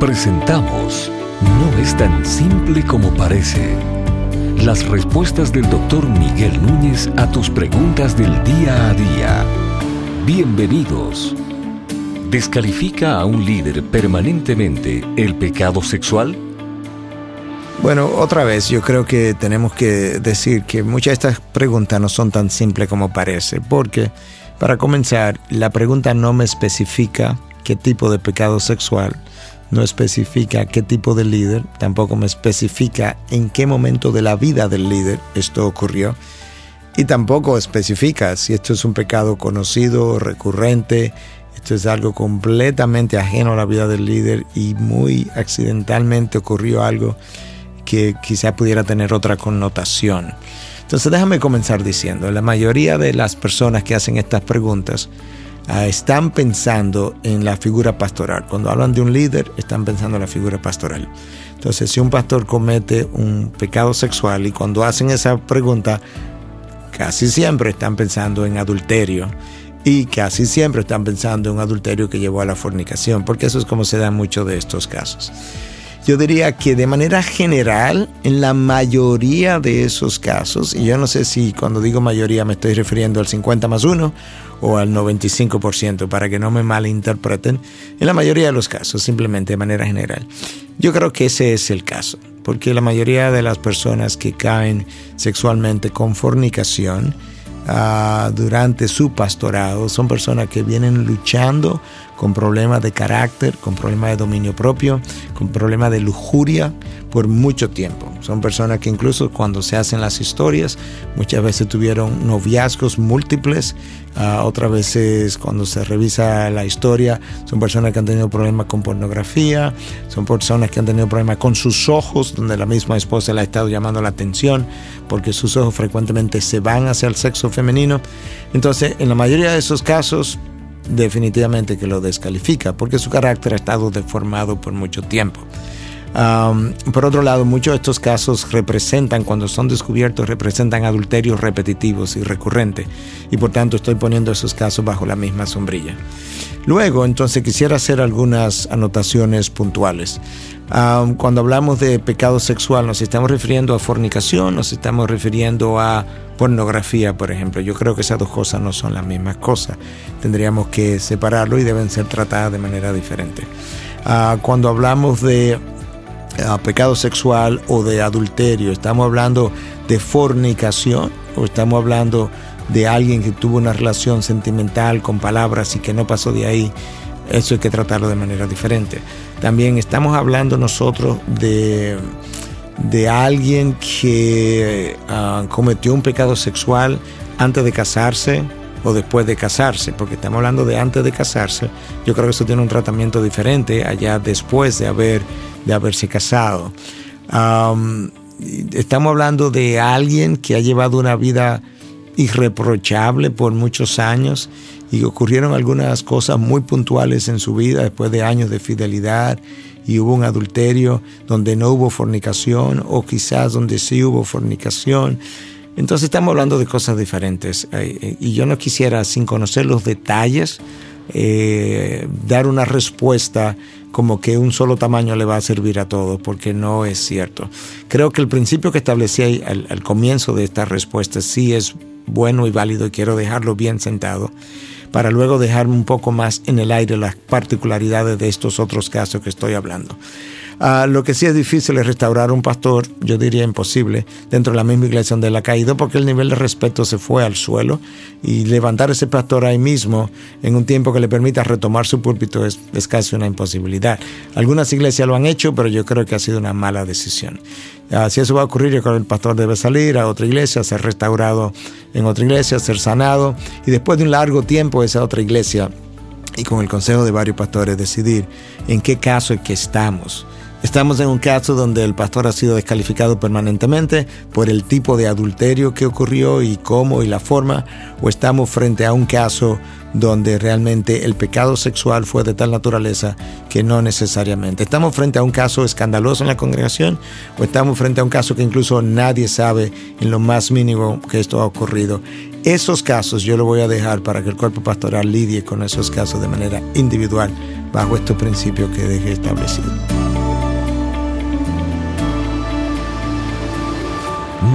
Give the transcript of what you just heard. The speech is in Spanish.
Presentamos No es tan simple como parece. Las respuestas del doctor Miguel Núñez a tus preguntas del día a día. Bienvenidos. ¿Descalifica a un líder permanentemente el pecado sexual? Bueno, otra vez, yo creo que tenemos que decir que muchas de estas preguntas no son tan simples como parece, porque, para comenzar, la pregunta no me especifica qué tipo de pecado sexual, no especifica qué tipo de líder, tampoco me especifica en qué momento de la vida del líder esto ocurrió, y tampoco especifica si esto es un pecado conocido, recurrente, esto es algo completamente ajeno a la vida del líder y muy accidentalmente ocurrió algo que quizá pudiera tener otra connotación. Entonces déjame comenzar diciendo, la mayoría de las personas que hacen estas preguntas están pensando en la figura pastoral. Cuando hablan de un líder, están pensando en la figura pastoral. Entonces, si un pastor comete un pecado sexual y cuando hacen esa pregunta, casi siempre están pensando en adulterio y casi siempre están pensando en un adulterio que llevó a la fornicación, porque eso es como se da en muchos de estos casos. Yo diría que de manera general, en la mayoría de esos casos, y yo no sé si cuando digo mayoría me estoy refiriendo al 50 más 1 o al 95%, para que no me malinterpreten, en la mayoría de los casos, simplemente de manera general. Yo creo que ese es el caso, porque la mayoría de las personas que caen sexualmente con fornicación, ah, durante su pastorado son personas que vienen luchando con problemas de carácter, con problemas de dominio propio, con problemas de lujuria por mucho tiempo. Son personas que incluso cuando se hacen las historias, muchas veces tuvieron noviazgos múltiples, uh, otras veces cuando se revisa la historia, son personas que han tenido problemas con pornografía, son personas que han tenido problemas con sus ojos, donde la misma esposa le ha estado llamando la atención, porque sus ojos frecuentemente se van hacia el sexo femenino. Entonces, en la mayoría de esos casos, definitivamente que lo descalifica, porque su carácter ha estado deformado por mucho tiempo. Por otro lado, muchos de estos casos representan, cuando son descubiertos, representan adulterios repetitivos y recurrentes, y por tanto estoy poniendo esos casos bajo la misma sombrilla. Luego, entonces, quisiera hacer algunas anotaciones puntuales. cuando hablamos de pecado sexual, nos estamos refiriendo a fornicación, nos estamos refiriendo a pornografía, por ejemplo. Yo creo que esas dos cosas no son las mismas cosas. Tendríamos que separarlo y deben ser tratadas de manera diferente. Ah, cuando hablamos de ah, pecado sexual o de adulterio, ¿estamos hablando de fornicación o estamos hablando de alguien que tuvo una relación sentimental con palabras y que no pasó de ahí? Eso hay que tratarlo de manera diferente. También estamos hablando nosotros de de alguien que ah, cometió un pecado sexual antes de casarse o después de casarse, porque estamos hablando de antes de casarse, yo creo que eso tiene un tratamiento diferente allá después de, haber, de haberse casado. estamos hablando de alguien que ha llevado una vida irreprochable por muchos años y ocurrieron algunas cosas muy puntuales en su vida después de años de fidelidad y hubo un adulterio donde no hubo fornicación o quizás donde sí hubo fornicación. Entonces estamos hablando de cosas diferentes eh, y yo no quisiera, sin conocer los detalles, eh, dar una respuesta como que un solo tamaño le va a servir a todos, porque no es cierto. Creo que el principio que establecí al, al comienzo de esta respuesta sí es bueno y válido y quiero dejarlo bien sentado para luego dejarme un poco más en el aire las particularidades de estos otros casos que estoy hablando. Ah, lo que sí es difícil es restaurar un pastor, yo diría imposible, dentro de la misma iglesia donde él ha caído, porque el nivel de respeto se fue al suelo y levantar ese pastor ahí mismo en un tiempo que le permita retomar su púlpito es, casi una imposibilidad. Algunas iglesias lo han hecho, pero yo creo que ha sido una mala decisión. Ah, si eso va a ocurrir, yo creo que el pastor debe salir a otra iglesia, ser restaurado en otra iglesia, ser sanado y después de un largo tiempo esa otra iglesia y con el consejo de varios pastores decidir en qué caso es que estamos Estamos en un caso donde el pastor ha sido descalificado permanentemente por el tipo de adulterio que ocurrió y cómo y la forma, o estamos frente a un caso donde realmente el pecado sexual fue de tal naturaleza que no necesariamente. Estamos frente a un caso escandaloso en la congregación o estamos frente a un caso que incluso nadie sabe en lo más mínimo que esto ha ocurrido. Esos casos yo lo voy a dejar para que el cuerpo pastoral lidie con esos casos de manera individual bajo estos principios que dejé establecidos.